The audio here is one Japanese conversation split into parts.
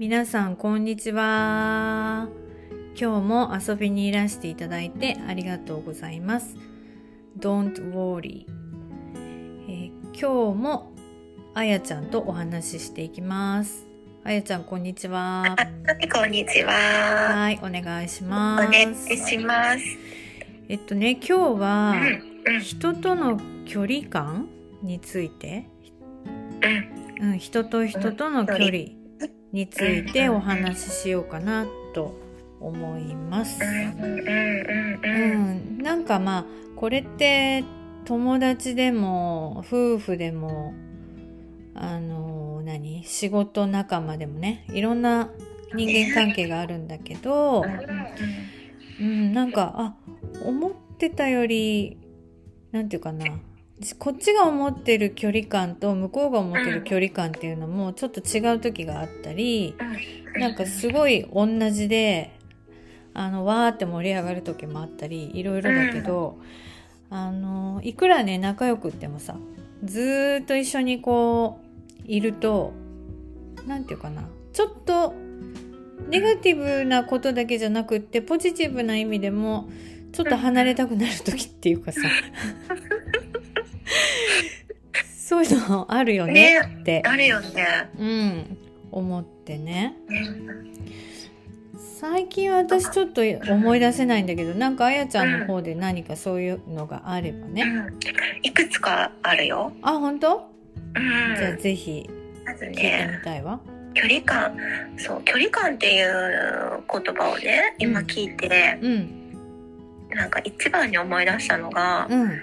皆さんこんにちは。今日も遊びにいらしていただいてありがとうございます。Don't worry、えー今日もあやちゃんとお話ししていきます。あやちゃんこんにちは。はい、こんにちは。はいお願いしおます。願いします。えっとね今日はうん、うん、人との距離感について。うん。うん、人と人との距離についてお話ししようかなと思います。うん、なんかまあこれって友達でも夫婦でもあの何仕事仲間でもねいろんな人間関係があるんだけど、うん、なんかあ思ってたよりなんていうかなこっちが思ってる距離感と向こうが思ってる距離感っていうのもちょっと違う時があったりなんかすごい同じであのわーって盛り上がる時もあったりいろいろだけど、あのいくらね仲良くってもさずーっと一緒にこういるとなんていうかなちょっとネガティブなことだけじゃなくってポジティブな意味でもちょっと離れたくなる時っていうかさ そういうのあるよねって、あるよね。うん、思ってね最近私ちょっと思い出せないんだけどなんかあやちゃんの方で何かそういうのがあればね、うん。いくつかあるよ。あ本当？うん。じゃあぜひ聞いてね、みたいわ。距離感。そう、距離感っていう言葉をね、今聞いて、うんなんか一番に思い出したのが、うん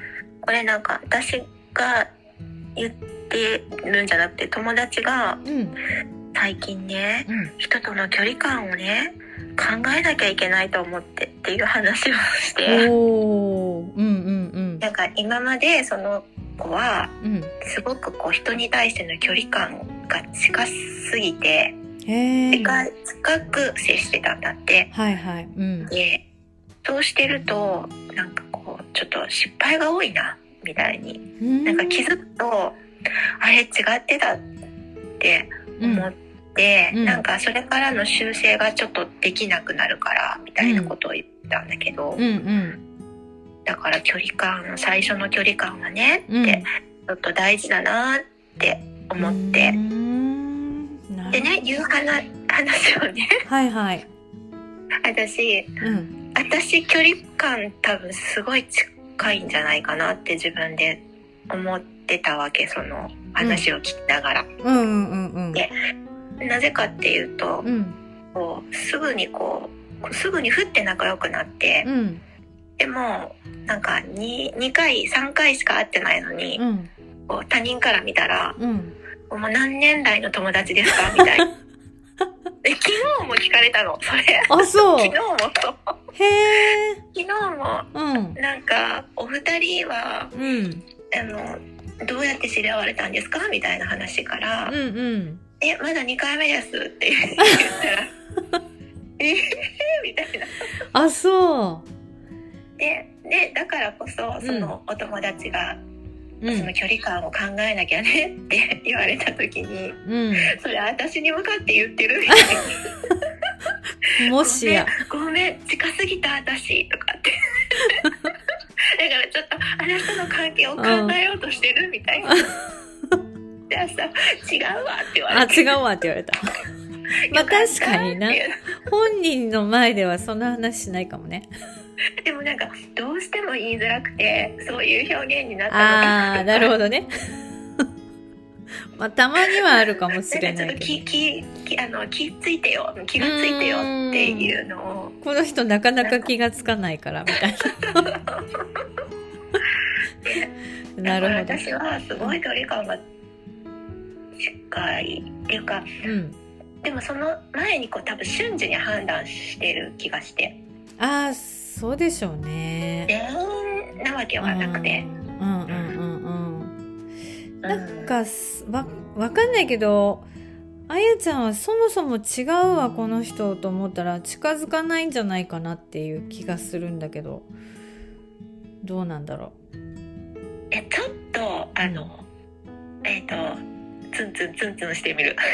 これなんか私が言ってるんじゃなくて、友達がうん。最近ね、うん。人との距離感をね考えなきゃいけないと思ってっていう話をして。おー。うんうんうん。なんか今までその子はうん。すごくこう人に対しての距離感が近すぎて近く接してたんだって。はいはい。うん。でそうしてるとなんかこうちょっと失敗が多いなみたいに。うん。なんか気づくとあれ違ってたってうん思って、うん。なんかそれからの修正がちょっとできなくなるからみたいなことを言ったんだけど、うんうん。だから距離感最初の距離感はねうん。ってちょっと大事だなって思って、でね言う話話をねはいはい。私うん。私距離感多分すごい近いんじゃないかなって自分で思ってたわけその話を聞きながら、うん。うんうんうんでなぜかっていうと、うん。こうすぐにこうすぐにふって仲良くなって、うん。でもなんか 2, 2回3回しか会ってないのに、うん。こう他人から見たらうん「もう何年来の友達ですか?」みたいな で昨日も聞かれたの？それ。あそう。昨日もそう。へえ。昨日もうん。なんか「お二人はうん。あのどうやって知り合われたんですか?」みたいな話からうんうん「えまだ2回目です」って言ったら「えー、みたいな。あそででだからこそそのお友達がううん。その距離感を考えなきゃねって言われた時にうん「それ私に向かって言ってる」みたいな。もしや。ごめん近すぎた私」とかって。だからちょっとあなたの関係を考えようとしてるみたいな。でさ違うわって言わあれて。違うわって言われた。まあ確かにな。本人の前ではそんな話しないかもね でもなんかどうしても言いづらくてそういう表現になったのかああなるほどね。まあたまにはあるかもしれなんかちょっとないけど気気気あの気ついてよ気がついてよっていうのを。この人なかなか気がつかないからみたいな。なるほど。私はすごい距離感が近いっていうかうん。でもその前にこう多分瞬時に判断してる気がして。ああそうでしょうね。全員なわけはなくて、うん。うんうんうんうん。なんかすわわかんないけどあやちゃんはそもそも違うわこの人と思ったら近づかないんじゃないかなっていう気がするんだけど。どうなんだろえちょっとあの、えっ、とツンツンツンツンしてみる。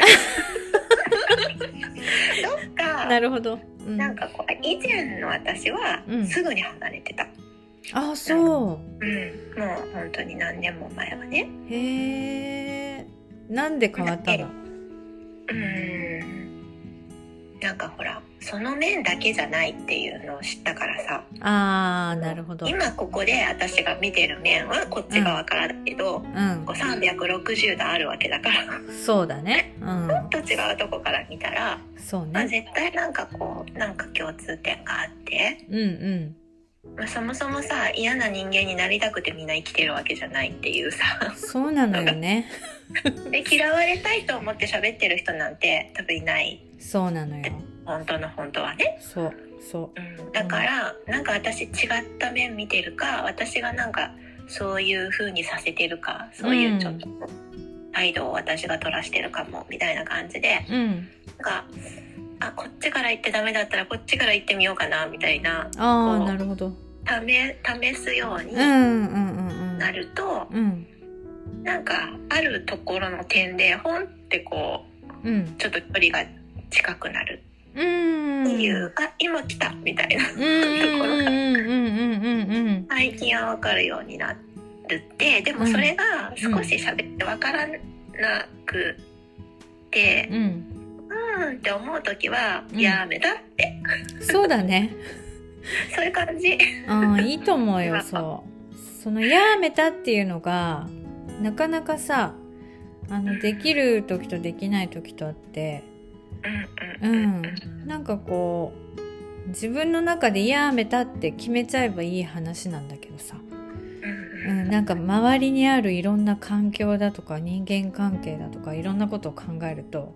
どっかなるほど。うん、なんかこう以前の私はうん。すぐに離れてた、あ、そう。ん、もう本当に何年も前はね。う。へえ。なんで変わったの？うんなんかほらその面だけじゃないっていうのを知ったからさああ、なるほど。今ここで私が見てる面はこっち側からだけど、うんこう。360度あるわけだからそうだね。うん。ちょっと違うとこから見たら、そうまあ、ね。絶対なんかこうなんか共通点があって、うんうん。まあ、そもそもさ嫌な人間になりたくてみんな生きてるわけじゃないっていうさそうなのよね。で嫌われたいと思って喋ってる人なんて多分いないそうなのよ。本当の本当はね、そう。そうん、だからなんか私違った面見てるか私がなんかそういう風にさせてるかそういうちょっと態度を私が取らしてるかもみたいな感じでう。うん。なんかあこっちから行ってダメだったらこっちから行ってみようかなみたいなあなるほど。試試すようにうんうんうんうん。なると、うん。なんかあるところの点でほんってこうん。うちょっと距離が近くなる。うん。っていう、あ今来たみたいな。うん。うん。うん。うん。うん。うん。うん。最近は分かるようになるって。でもそれが少し喋って分からなくて。うん。うん。うんって思う時はうん。やめだって、そうだね。そういう感じ。うん、いいと思うよ、そう。そのやめたっていうのが、なかなかさ、あの、できる時とできない時とあって、うんなんかこう、自分の中でやめたって決めちゃえばいい話なんだけどさ、うんうん、なんか周りにあるいろんな環境だとか人間関係だとかいろんなことを考えると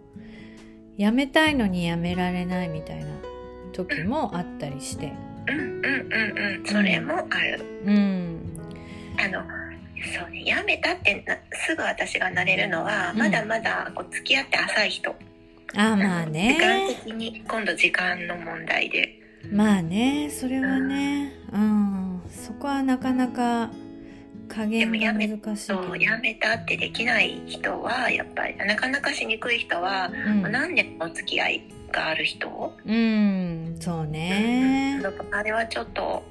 やめたいのにやめられないみたいな時もあったりして。うんうんうん。うん。それもある。うん。あのそうねやめたってなすぐ私がなれるのは、うん。まだまだこう付き合って浅い人あまあ時間ね的に今度時間の問題で。まあねそれはね。うん。そこはなかなか加減が難しいけど。そうやめたってできない人はやっぱりなかなかしにくい人は、うん。何年もお付き合いがある人、うんそうね。だからあれはちょっと、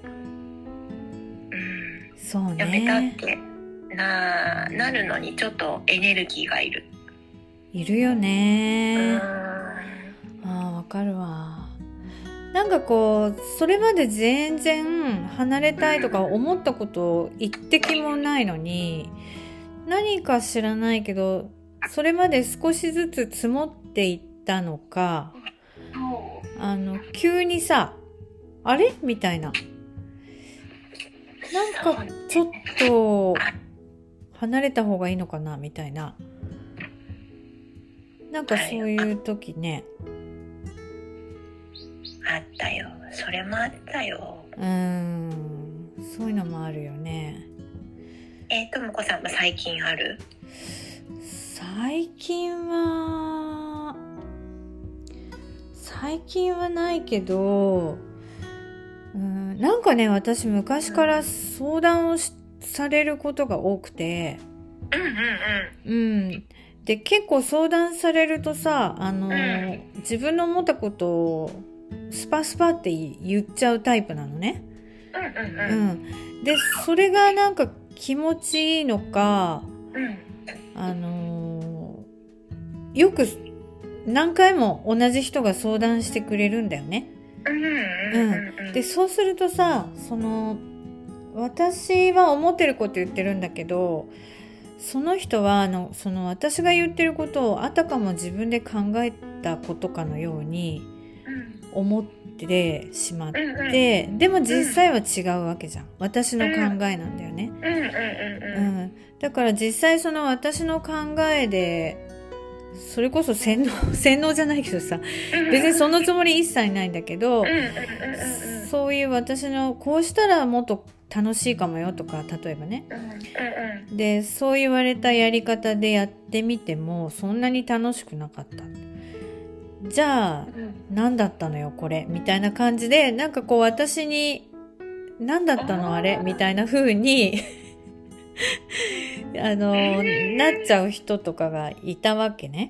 うん、そうやめたっねてななるのにちょっとエネルギーがいる。いるようねあわかるわ。なんかこうそれまで全然離れたいとか思ったこと一滴もないのに何か知らないけどそれまで少しずつ積もっていったのかあの急にさあれ？みたいな。なんかちょっと離れた方がいいのかな？みたいななんかそういう時ね。あったよ。それもあったよ。うーん。そういうのもあるよね。えーともこさんも最近ある？最近は最近はないけどうんなんかね私昔から相談をしされることが多くて。うんうんうん。うんで結構相談されるとさあの、ん。自分の思ったことをスパスパって言っちゃうタイプなのね。うんううん。ん、でそれがなんか気持ちいいのかうん。あのーよく何回も同じ人が相談してくれるんだよね。うんうん。うん。でそうするとさその私は思ってること言ってるんだけどその人はあのその私が言ってることをあたかも自分で考えたことかのように思ってしまってでも実際は違うわけじゃん。私の考えなんだよね。うん。うんううんん、だから実際その私の考えでそれこそ洗脳 洗脳じゃないけどさうん。別にそのつもり一切ないんだけどそういう私のこうしたらもっと楽しいかもよとか例えばね。うんうん。でそう言われたやり方でやってみてもそんなに楽しくなかった。じゃあうん。何だったのよこれみたいな感じでなんかこう私に何だったのあれみたいな風に あのなっちゃう人とかがいたわけね。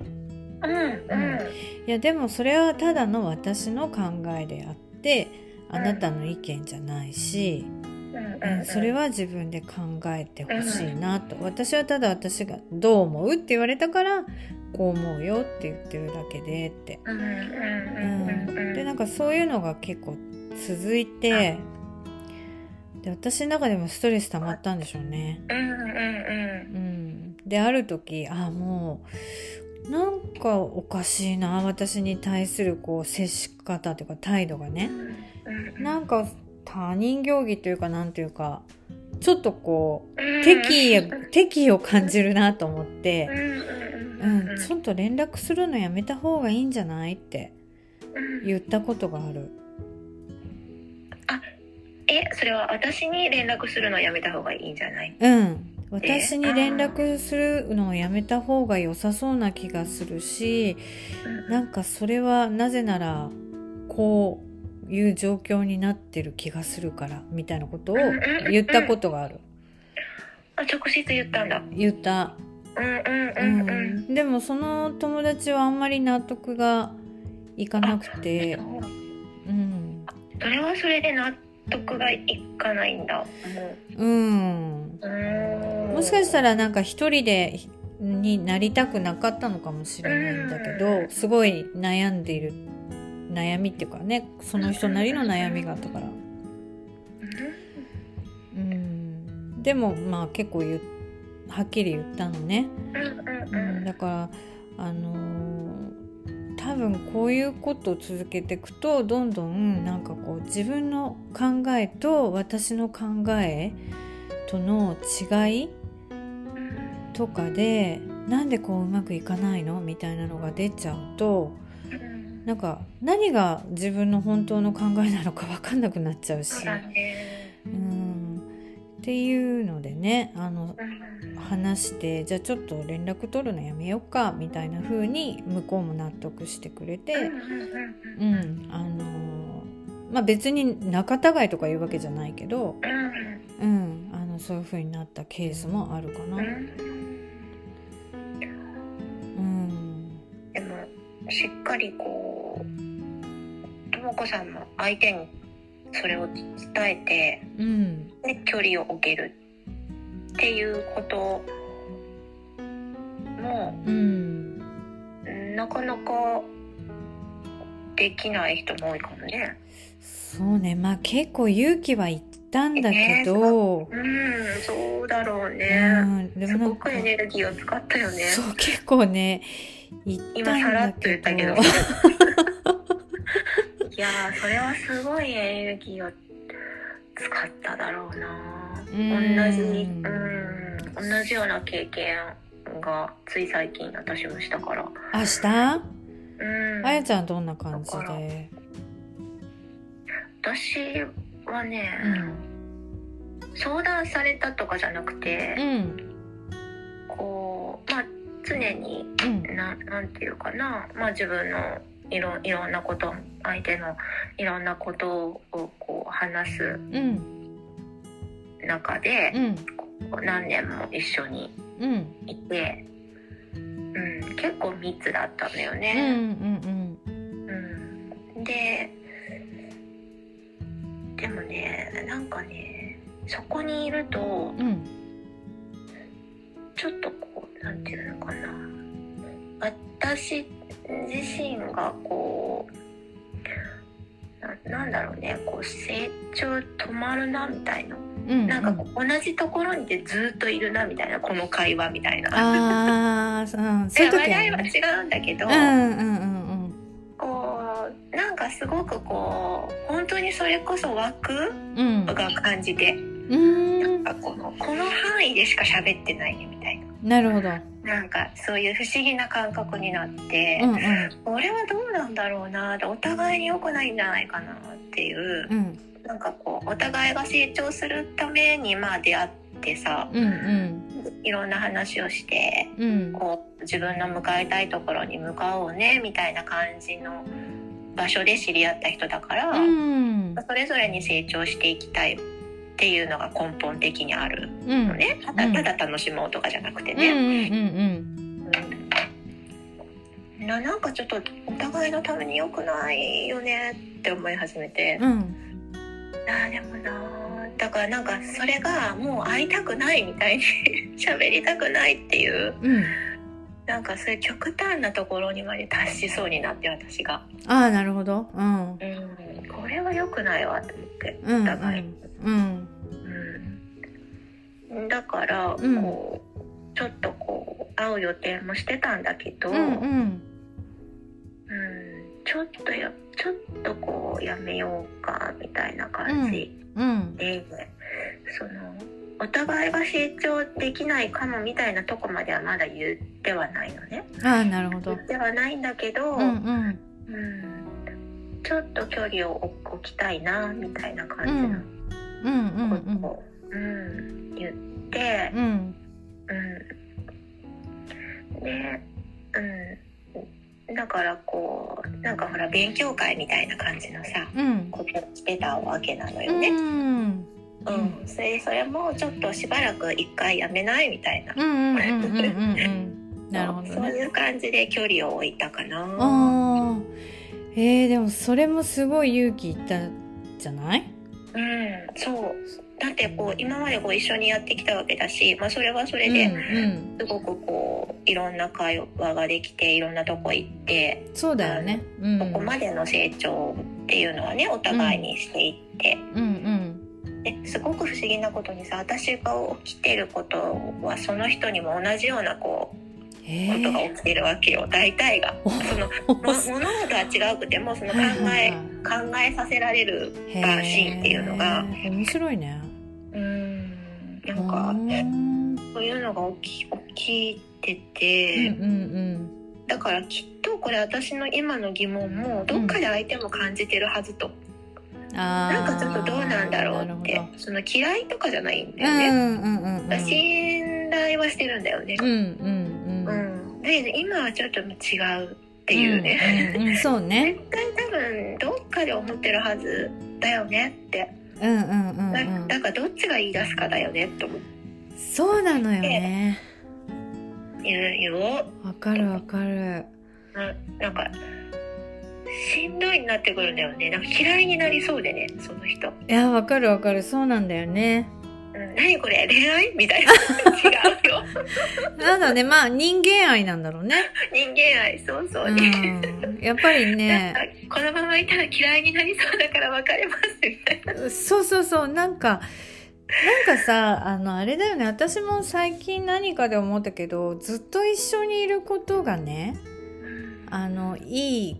うん。うん。いやでもそれはただの私の考えであってあなたの意見じゃないし、うんうんそれは自分で考えてほしいなと、私はただ私が「どう思う?」って言われたから「こう思うよ」って言ってるだけでって。うんでなんかそういうのが結構続いてで私の中でもストレス溜まったんでしょうね。うんうんうん、である時あもうなんかおかしいな。私に対するこう接し方というか態度がね。うん。なんか他人行儀というかなんていうかちょっとこううん。敵意敵意を感じるなと思ってう、んちょっと連絡するのやめた方がいいんじゃないってうん。言ったことがある。えそれは私に連絡するのやめた方がいいんじゃない？うん。私に連絡するのをやめた方が良さそうな気がするし、なんかそれはなぜならこういう状況になってる気がするからみたいなことを言ったことがある。あ直接言ったんだ言った。うんうんううんうんん。でもその友達はあんまり納得がいかなくて、うん。それはそれで納得がいかないんだうん。うーんもしかしたらなんか一人でになりたくなかったのかもしれないんだけどすごい悩んでいる悩みっていうかねその人なりの悩みがあったから。うん。でもまあ結構言うはっきり言ったのね、うんだからあのー多分こういうことを続けていくとどんどんなんかこう自分の考えと私の考えとの違いとかでなんでこううまくいかないの？みたいなのが出ちゃうとうんなんか何が自分の本当の考えなのか分かんなくなっちゃうし。そう、ん、っていうのでねあのうん話してじゃあちょっと連絡取るのやめようかみたいな風に向こうも納得してくれて、うんあのまあ別に仲違いとかいうわけじゃないけど、うん。うん、あのそういう風になったケースもあるかな。うん。うん。でもしっかりこうともこさんも相手にそれを伝えてうんで距離を置けるっていうこともうんなかなかできない人も多いかもね。そうねまあ結構勇気はいったんだけど、うん、そうだろううね。ん、ですもなんかごくエネルギーを使ったよね。そう結構ね言った今んさらっとだけど言ったけど。いやー、それはすごいエネルギーを使っただろうな。うん。同じ、うん、同じような経験がつい最近私もしたから。明日？うん。あやちゃんどんな感じで？私はね、うん。相談されたとかじゃなくて、うん。こうまあ常にうん。ななんていうかな、まあ、自分のいろいろんなこと相手のいろんなことをこう話すうん。中でう、ん。こう何年も一緒にうん。いて、うん、結構密だったんだようんうね。ん。うん。ででもねなんかねそこにいるとうんうん。ちょっとこうなんていうのかな。私自身がこうななんだろうねこう成長止まるなみたいなうんなんか同じところにでずっといるなみたいなこの会話みたいな。ああ、うん、そういう時話題は。違うんだけど、うんうんうんこうなんかすごくこう本当にそれこそ枠うん。うん。が感じて、うん。なんかこのこの範囲でしか喋ってないねみたいななるほど。なんかそういう不思議な感覚になって、うんうん。俺はどうなんだろうなってお互いに良くないんじゃないかなっていううんなんかこうお互いが成長するためにまあ出会ってさうんうんいろんな話をしてうんこう自分の向かいたいところに向かおうねみたいな感じの場所で知り合った人だから、うんそれぞれに成長していきたいっていうのが根本的にあるうん。のねただうん。ただ楽しもうとかじゃなくてね。うんうんななんかちょっとお互いのために良くないよねって思い始めて、うん。あーでもなー。だからなんかそれがもう会いたくないみたいに 喋りたくないっていう。うん。なんかそういう極端なところにまで達しそうになって私が、ああなるほど。うん。うん、これは良くないわと思って。うんお互い、うんうん、だからうん。こう、ちょっとこう会う予定もしてたんだけど、うんうん。うん。ちょっとやちょっとこうやめようかみたいな感じうんで、そのお互いが成長できないかもみたいなとこまではまだ言ってはないのね。ああなるほど。言ってはないんだけど、うんうん。うん。ちょっと距離を置きたいなみたいな感じの。うんうんうんことを、うん。言って、うん。うん、で、うん、だからこうなんかほら勉強会みたいな感じのさうん。ことをしてたわけなのようね。ん。うん、それでそれもちょっとしばらく一回やめないみたいな、うんうんうんうんうんうんなるほどそうねいう感じで距離を置いたかな。ああえー、でもそれもすごい勇気いったじゃない？うん、そう。だってこう今までこう一緒にやってきたわけだし、まあ、それはそれうんでうん。すごくこういろんな会話ができていろんなとこ行って、そうだよね。うん。ここまでの成長っていうのはねお互いにしていって、うん。ですごく不思議なことにさ私が起きてることはその人にも同じようなこうことがー起きてるわけよ大体が。おそのも物事は違うくてもその考え考えさせられるシーンっていうのが面白いねうんなんかうんそういうのが起き起きてうんて、うんだからきっとこれ私の今の疑問もどっかで相手も感じてるはずと、なんかちょっとどうなんだろうってその嫌いとかじゃないんだよね、うんうんうんうん信頼はしてるんだよね。うんうんうん。うん。だけど今はちょっと違うっていうね、うんうんうん そうね。絶対多分どっかで思ってるはずだよねって。うんうんうんだうん。だからどっちが言い出すかだよねと思って。そうなのよね。言うよわかるわかる。うんなんかしんどいになってくるんだよね。なんか嫌いになりそうでねその人、いやわかるわかる。そうなんだよね。うん、何これ？恋愛？みたいな。違うよ。なんだね。まあ人間愛なんだろうね。人間愛。そうそう。う、ん。やっぱりね。かこのままいたら嫌いになりそうだから別れますみたいな。そうそうそう。なんかなんかさあのあれだよね。私も最近何かで思ったけどずっと一緒にいることがねあのいい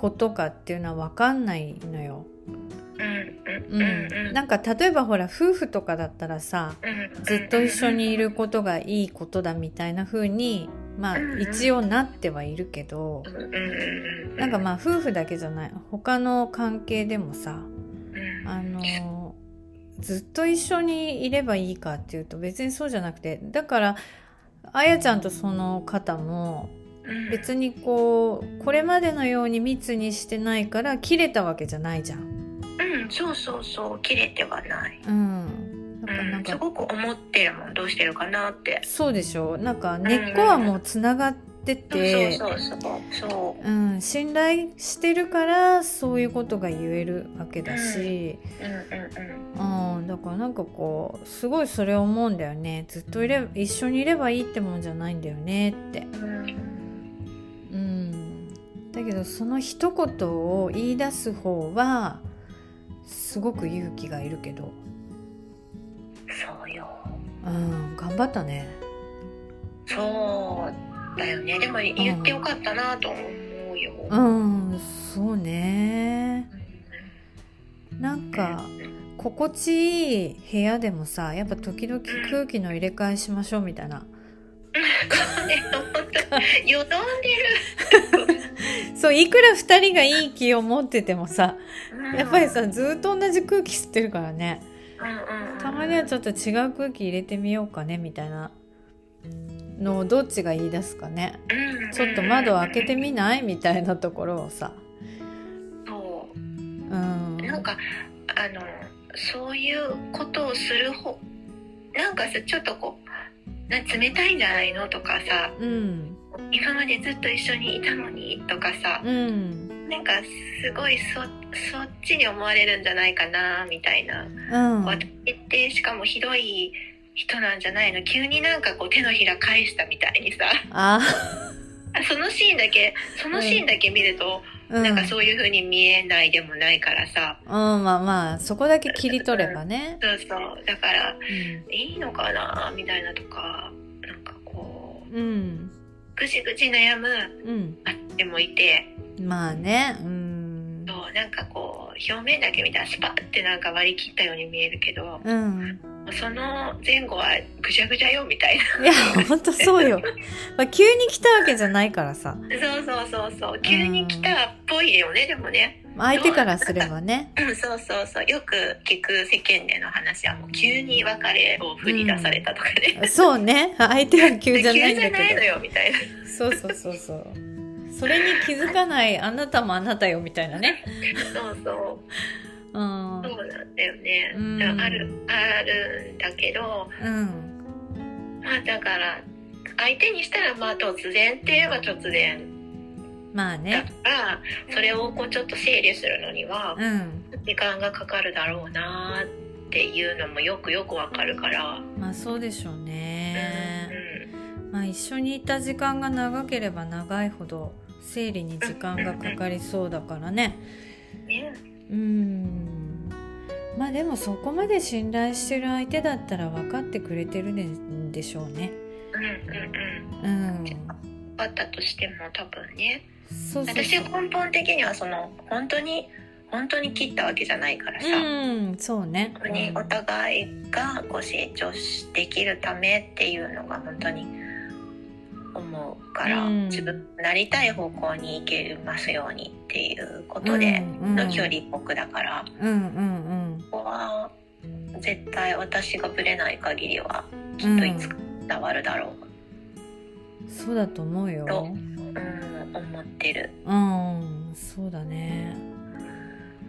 ことかっていうのは分かんないのよ。うんなんか例えばほら夫婦とかだったらさうんずっと一緒にいることがいいことだみたいな風にまあ一応なってはいるけどなんかまあ夫婦だけじゃない。他の関係でもさうん。あのずっと一緒にいればいいかっていうと別にそうじゃなくてだからあやちゃんとその方もうん別にこうこれまでのように密にしてないから切れたわけじゃないじゃん。うんそうそうそう。切れてはない、うん、なんうん、すか。ごく思ってるもんどうしてるかなって。そうでしょ。なんか根っこはもうつながってて、そうそうそう。そう。うん、信頼してるからそういうことが言えるわけだし、うんうんうん。だからなんかこうすごいそれを思うんだよね。ずっといれ一緒にいればいいってもんじゃないんだよねって。うんうん、だけどその一言を言い出す方はすごく勇気がいるけど、そうよ。うん、頑張ったね。そうだよね。でも言ってよかったなと思うよ、うん、そうね。なんか心地いい部屋でもさやっぱ時々空気の入れ替えしましょうみたいなよどんでそういくら2人がいい気を持っててもさるやっぱりさずっと同じ空気吸ってるからね。うんうんうん。たまにはちょっと違う空気入れてみようかねみたいな。のをどっちが言い出すかね。うん。ちょっと窓を開けてみない？みたいなところをさ。そう。うん。なんかあのそういうことをする方なんかさちょっとこうな冷たいんじゃないの？とかさうん今までずっと一緒にいたのにとかさうん。なんかすごいそそっちに思われるんじゃないかなみたいな。うん。私ってしかもひどい人なんじゃないの？急になんかこう手のひら返したみたいにさ。そのシーンだけそのシーンだけ見ると、うんなんかそういう風に見えないでもないからさ。うんまあまあそこだけ切り取ればね。そうそう。だからうん。いいのかなみたいなとかなんかこううん。ぐちぐち悩むうん。あってもいて。まあねうん。そうなんかこう表面だけ見たらスパッてなんか割り切ったように見えるけどうんその前後はぐちゃぐちゃよみたいな。いやほんとそうよ、まあ、急に来たわけじゃないからさ。そうそうそう。そう急に来たっぽいよねでもね。相手からすればね。うんそうそうそう。よく聞く世間での話はもう急に別れを振り出されたとかね、そうね。相手は急じゃないんだ急じゃないのけよみたいな。どそうそうそうそう。それに気づかないあなたもあなたよみたいなね。そうそう。うんそうなんだよね、うん。あるあるんだけどうん。まあだから相手にしたらまあ突然って言えば突然。だまあね。からそれをこうちょっと整理するのにはうん。時間がかかるだろうなっていうのもよくよくわかるから、まあそうでしょううんね、まあ一緒にいた時間が長ければ長いほど整理に時間がかかりそうだからね。うんねうん。まあでもそこまで信頼してる相手だったら分かってくれてるんでしょうね。うんうんうん。うん。あったとしても多分ね。そうそう私根本的にはその本当に本当に切ったわけじゃないからさ、うんそうね。本当にお互いがこう成長しできるためっていうのが本当に思うから、うん。自分のなりたい方向に行けますようにっていうことでうんの距離僕だから、うんうんここは絶対私がぶれない限りはきっといつか伝わるだろう、うんそうだと思うよ。とうん、思ってる。うんそうだね。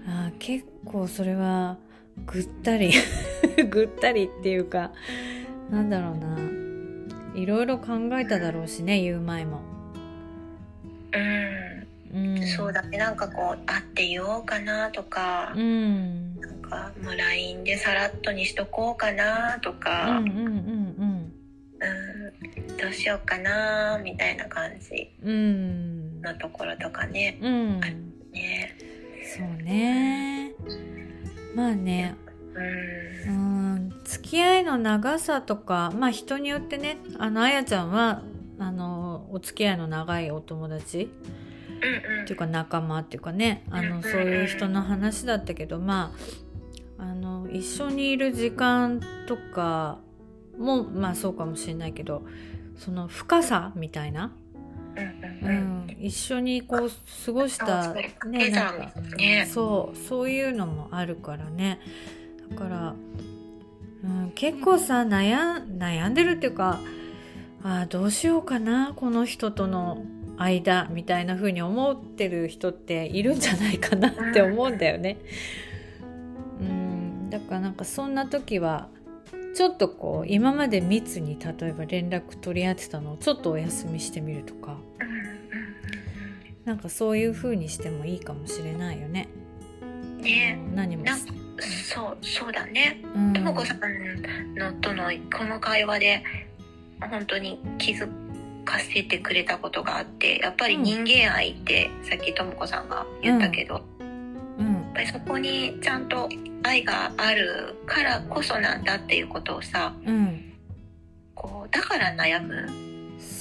あー結構それはぐったり ぐったりっていうかなんだろうないろいろ考えただろうしね言う前も、うん。うん、そうだね。なんかこう会って言おうかなとか、うん。なんかもう LINE でさらっとにしとこうかなとうんか、うん。うんうんどうしようかなみたいな感じうん。うん。のところとかね。うん。ね。そうね。まあね。うん。うん付き合いの長さとかまあ人によってねあのあやちゃんはあのお付き合いの長いお友達。っていうか仲間っていうかねあのそういう人の話だったけどまああの一緒にいる時間とかもまあそうかもしれないけどその深さみたいな、うんううん。ん、一緒にこう過ごしたね。なんかね。そうそういうのもあるからね。だから、うん、結構さ悩ん悩んでるっていうかあーどうしようかなこの人との間みたいな風に思ってる人っているんじゃないかなって思うんだよね。うん、だからなんかそんな時はちょっとこう今まで密に例えば連絡取り合ってたのをちょっとお休みしてみるとかなんかそういう風にしてもいいかもしれないよね。うんね何もなんそうそうだね。うん。ともこさんのとのこの会話で本当に気づかせてくれたことがあってやっぱり人間愛って、さっきともこさんが言ったけど、やうん。っぱりそこにちゃんと愛があるからこそなんだっていうことをさうん。こうだから悩む、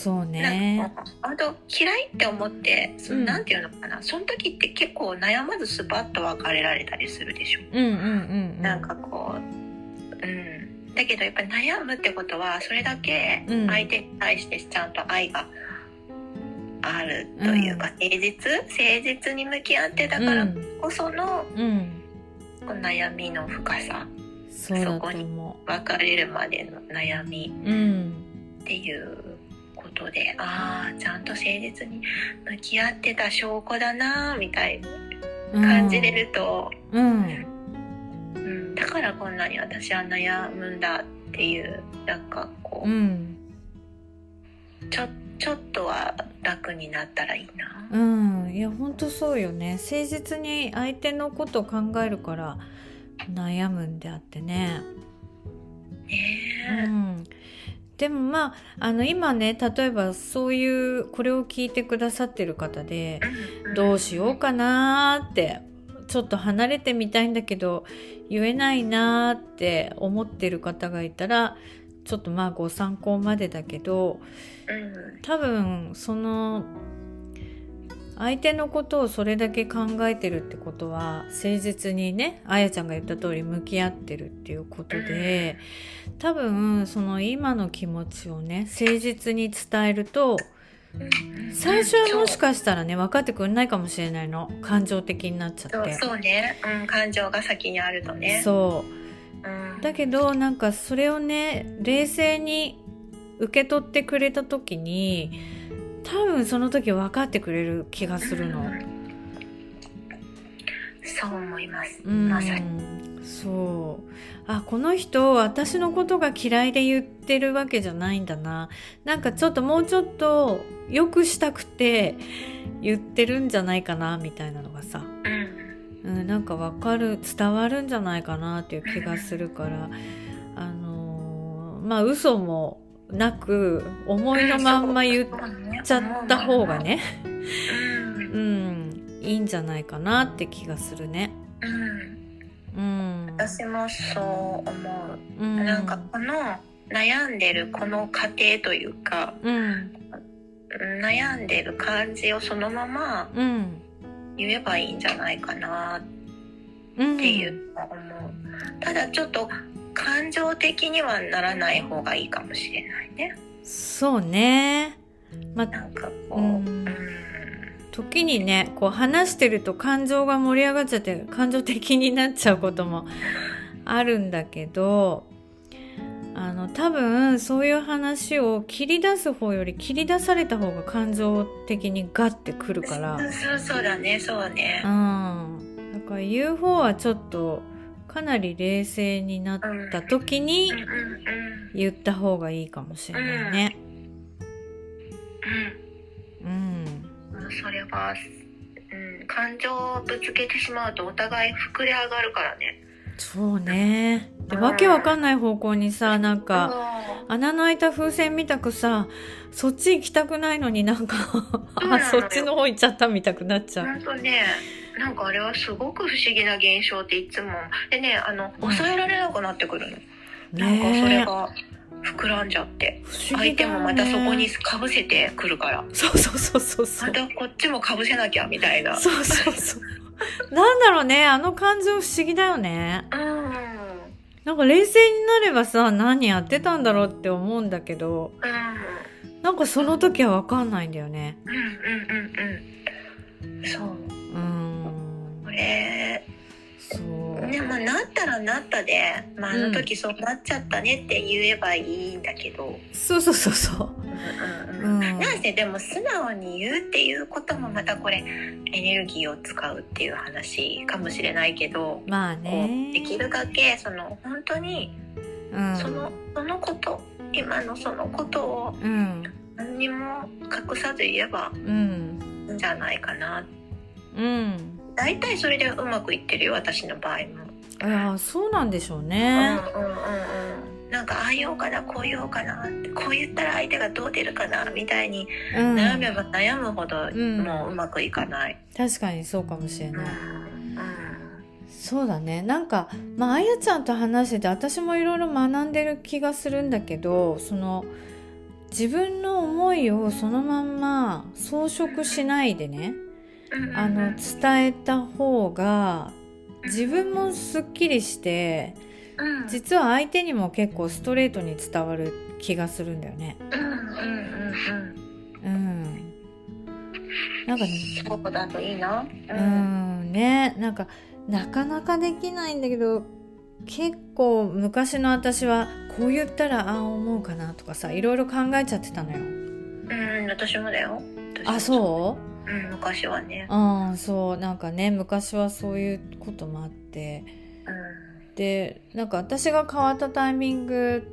そうなんねかあと嫌いって思ってそのうん。なんていうのかな、その時って結構悩まずスパッと別れられたりするでしょ？うんうんうんうん。なんかこう、うん。だけどやっぱり悩むってことは、それだけうん。相手に対してちゃんと愛があるというか、誠実？誠実に向き合ってたからこその、うん、うん、こう悩みの深さ、そうだと思別れるまでの悩みううん。っていうことで、ああ、ちゃんと誠実に向き合ってた証拠だな、みたいな感じれると、うん。うん、だからこんなに私は悩むんだっていうなんかこう、うん。ちょちょっとは楽になったらいいな。うん。いやほんとそうよね。誠実に相手のことを考えるから悩むんであってね。うねん、でもまああの今ね例えばそういうこれを聞いてくださってる方でえどうしようかなーってちょっと離れてみたいんだけど言えないなーって思ってる方がいたらちょっとまあご参考までだけどうん。多分その相手のことをそれだけ考えてるってことは誠実にねあやちゃんが言った通り向き合ってるっていうことで多分その今の気持ちをね誠実に伝えるとうん最初はもしかしたらね分かってくんないかもしれないの。感情的になっちゃって。そうね、うん、感情が先にあるとね。そう。うん。だけどなんかそれをね冷静に受け取ってくれた時に多分その時分かってくれる気がするの。そう思います、うん。まさに。そう。あこの人私のことが嫌いで言ってるわけじゃないんだな。なんかちょっともうちょっと良くしたくて言ってるんじゃないかなみたいなのがさ、うん。うん、なんかわかる伝わるんじゃないかなっていう気がするから。あのーまあ嘘もなく思いのまんま言っちゃった方がね、うん。うん、いいんじゃないかなって気がするね。うん。うん、私もそう思う。うん、なんかこの悩んでるこの過程というかうん。うん悩んでる感じをそのままうん。言えばいいんじゃないかなっうんていうのは思う。ただちょっと感情的にはならない方がいいかもしれないねそうね。まあ、なんかこうう時にね、こう話してると感情が盛り上がっちゃって感情的になっちゃうこともあるんだけど、あの、多分そういう話を切り出す方より切り出された方が感情的にガッてくるから。そうそうだねそうねうん。だから言う方はちょっとかなり冷静になった時に言った方がいいかもしれないね。うん。うん。それは、うん、感情をぶつけてしまうとお互い膨れ上がるからね。そうね。で、うん。わけわかんない方向にさ、なんか、穴の開いた風船みたくさ、そっち行きたくないのになんか、あ、そっちの方行っちゃったみたくなっちゃう。本当ねなんかあれはすごく不思議な現象っていつも。でねあの抑えられなくなってくるの、なんかそれねが膨らんじゃって。相手もまたそこにかぶせてくるから。そうそうそうそうそう。またこっちもかぶせなきゃみたいな。そうそうそう。なんだろうね、あの感情不思議だよね。うん。なんか冷静になればさ、何やってたんだろうって思うんだけど、うん。なんかその時はわかんないんだよね。うんうんうんうん。そう。うーんこ。れそう。ねまあなったらなったで、まあ、あの時そうなっちゃったねって言えばいいんだけど、そうそうそうそう。うんうんうんうんなんせでも素直に言うっていうこともまたこれエネルギーを使うっていう話かもしれないけど、まあね。できるだけその本当にうん。その,、そのこと今のそのことをうん。何にも隠さず言えばうん。いいんじゃないかなうん。大体それでうまくいってるよ私の場合も。いやそうなんでしょううんね。うんうんうんなんかああ言おうかなこう言おうかなこう言ったら相手がどう出るかなみたいにうん。悩めば悩むほどんもううまくいかない。確かにそうかもしれうんない。うんそうだね。なんか、まあ、あやちゃんと話してて、私もいろいろ学んでる気がするんだけど、その、自分の思いをそのまんま装飾しないでね、うんあの、伝えた方が、自分もすっきりして、うん実は相手にも結構ストレートに伝わる気がするんだよね。うんうんうんうんうん。なんかね、そうだといいな。うんねなんかなかなかできないんだけど結構昔の私はこう言ったらああ思うかなとかさいろいろ考えちゃってたのよ。うん私もだよ。あそうん。うん昔はね。ううんそうなんかね昔はそういうこともあって。うでなんか私が変わったタイミング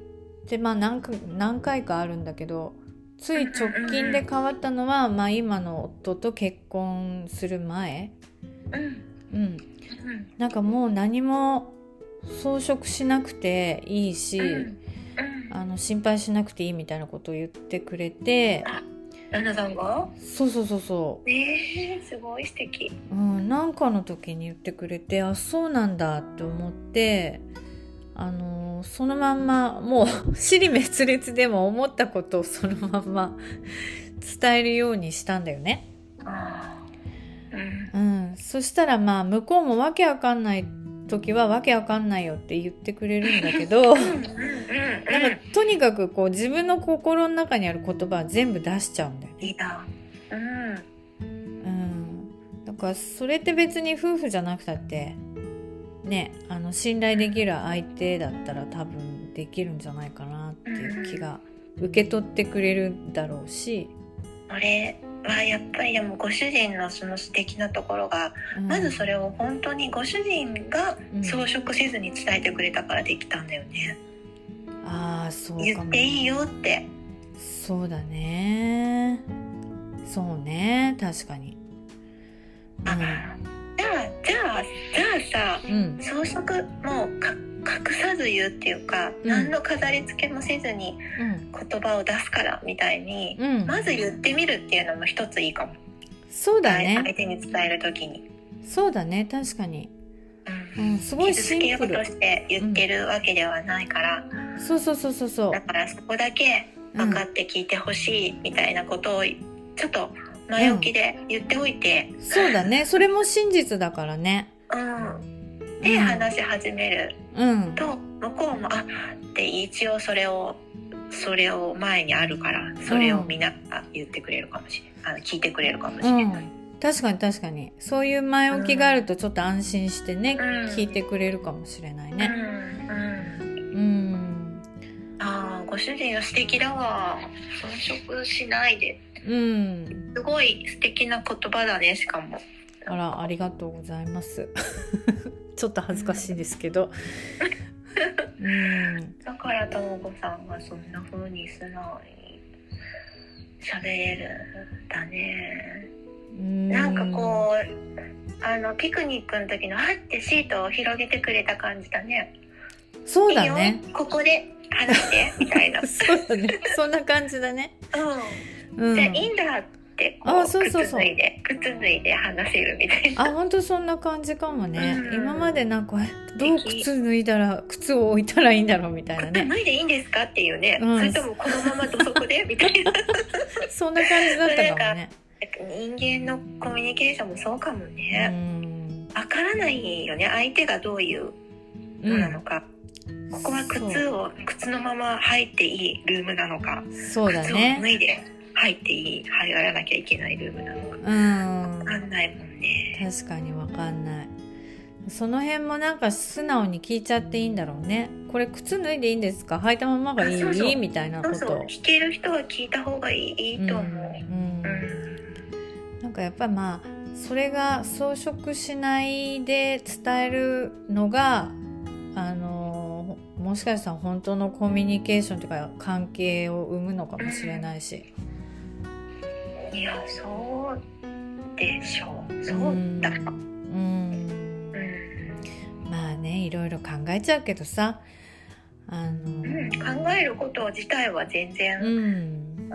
ってまあ何か何回かあるんだけどつい直近で変わったのは、まあ、今の夫と結婚する前、うん。うん、うんなんかもう何も装飾しなくていいし、うん。あの心配しなくていいみたいなことを言ってくれて旦那さんが？そうそうそうそえー、すごい素敵。う、うん、なんかの時に言ってくれてあそうなんだって思ってあのそのまんまもう 尻滅裂でも思ったことをそのまんま伝えるようにしたんだよね。うん、そしたらまあ向こうもわけわかんない時はわけわかんないよって言ってくれるんだけどなんかとにかくこう自分の心の中にある言葉は全部出しちゃうんだよね。うん。うん、だからそれって別に夫婦じゃなくたってねあの信頼できる相手だったら多分できるんじゃないかなっていう気が受け取ってくれるだろうし、これはやっぱりでもご主人のその素敵なところが、うん。まずそれを本当にご主人がうん。装飾せずに伝えてくれたからできたんだよね、ああそうか言もっていいよって。そうだね。そうね。確かに。じゃあじゃあじゃあさうん、うん、装飾もうか隠さず言うっていうか、うん。何の飾り付けもせずにうん。言葉を出すからみたいに、うん。まず言ってみるっていうのも一ついいかも、そうだ相ね手に伝える時に、そうだね確かに、うん。うん、すごい傷つシンプル。けようとして言ってるわけではないから、そうそうそうそうそう。だからそこだけ分かって聞いてほしいみたいなことをちょっと前置きで言っておいて、そうだね。それも真実だからね。うん、でうん。話し始める。うん。と向こうもあって一応それをそれを前にあるからそれをみんなが言ってくれるかもしれない、あの聞いてくれるかもしれない、うん。確かに確かに。そういう前置きがあるとちょっと安心してね、うん。聞いてくれるかもしれないうんねうん。うん。ああご主人は素敵だわ。遜色しないで。うん。すごい素敵な言葉だねしかもあらありがとうございます。ちょっと恥ずかしいですけど。うん。だからともこさんがそんな風に素直に喋れるんだね。うん。なんかこうあのピクニックの時のはってシートを広げてくれた感じだね。そうだね。よここで話してみたいな。そうだね。そんな感じだね。うん、うん。じゃあいいんだってこあうそうそうそう。靴脱いで靴脱いで話せるみたいな。あ本当そんな感じかもね、うん。今までなんかえどう靴脱いだら靴を置いたらいいんだろうみたいな靴ね脱いでいいんですかっていうね、うん。それともこのまま土足でみたいな。そんな感じだったかもね。人間のコミュニケーションもそうかもうね、ん。わからないよね。相手がどういうのなのか、ここは靴を靴のまま入っていいルームなのか、そうだ靴を脱ねいで入っていい入らなきゃいけないルームなの。かうん。わかんないもんね。確かにわかんない。その辺もなんか素直に聞いちゃっていいんだろうね。これ靴脱いでいいんですか？履いたままがいい？みたいなそうそう。こと聞ける人は聞いた方がいいいいと思う、うんうん。なんかやっぱりまあそれが装飾しないで伝えるのがあのもしかしたら本当のコミュニケーションというか関係を生むのかもしれないし、いやそうでしょう。そうだうん。うん。まあねいろいろ考えちゃうけどさ。あの。うん考えること自体は全う然ん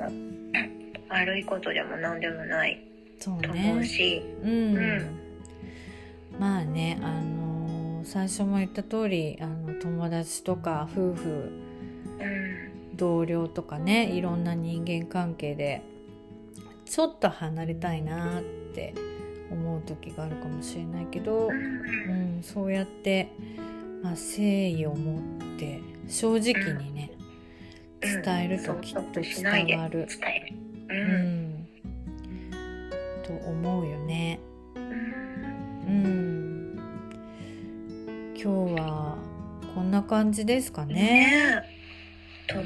悪いことでも何でもない。とそうね。思うし、うん。うん。まあねあの最初も言った通りあの友達とか夫婦うん。同僚とかねいろんな人間関係でちょっと離れたいなって思う時があるかもしれないけど、ううんん、そうやって、まあ、誠意を持って正直にね、うん伝えるときっと伝わる、ううん。ん、と思うよね。うんうん、今日はこんな感じですかね。ねえ。とっ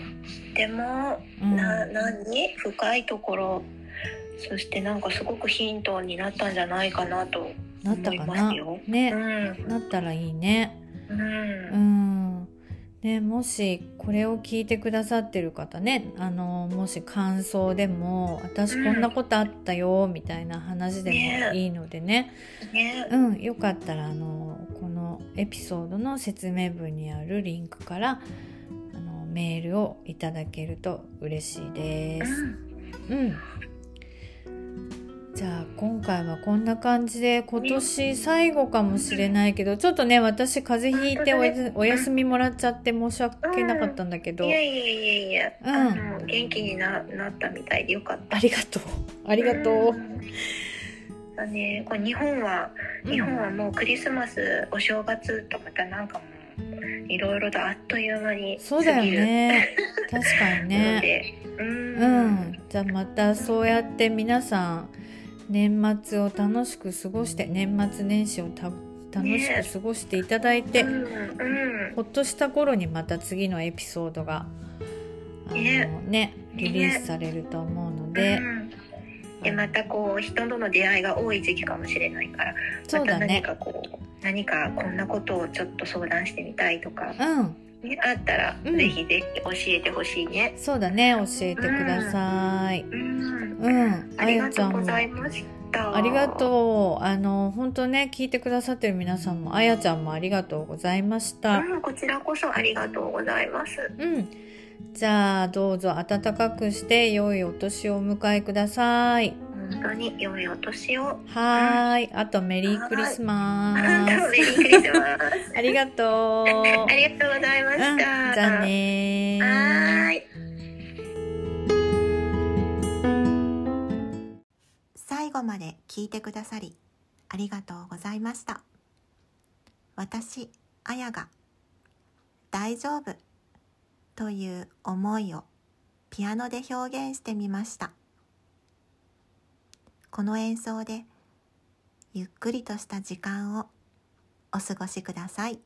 てもうん。な何？深いところそしてなんかすごくヒントになったんじゃないかなと思いなったかな？ますよ。うね、ん。なったらいいね。うん。うん、ね、もしこれを聞いてくださってる方ねあのもし感想でも「私こんなことあったよ」みたいな話でもいいのでね、ね。うん、よかったらあのこのエピソードの説明文にあるリンクからあのメールをいただけると嬉しいです。うんじゃあ今回はこんな感じで今年最後かもしれないけどちょっとね私風邪ひいてお休みもらっちゃって申し訳なかったんだけど。いやいやいやいや、うん。元気にななったみたいでよかった。ありがとう。ありがとう。ね、これ日本はうん。日本はもうクリスマス、お正月とまたなんかもういろいろとあっという間にそうだよね。確かに のねで、うん、うん。じゃあまたそうやって皆さん年末を楽しく過ごして年末年始をた楽しく過ごしていただいて、ほっとした頃にまた次のエピソードがあのねねリリースされると思うので、うん。でまたこう人との出会いが多い時期かもしれないからそうだまた何ねかこう何かこんなことをちょっと相談してみたいとか、うんね、あったら、うん。ぜひぜひ教えてほしいね。そうだね。教えてください。うん、うん。ありがとうございました。ありがとう。あの本当ね聞いてくださってる皆さんもあやちゃんもありがとうございました。うん、こちらこそありがとうございます。うん。じゃあどうぞ暖かくして良いお年をお迎えください本当に良いお年を。はーいあとメリークリスマ本当スメリークリスマス。ありがとうありがとうございまうん、した。じゃあねーはーい。最後まで聞いてくださりありがとうございました私あやが「大丈夫」という思いをピアノで表現してみましたこの演奏でゆっくりとした時間をお過ごしください。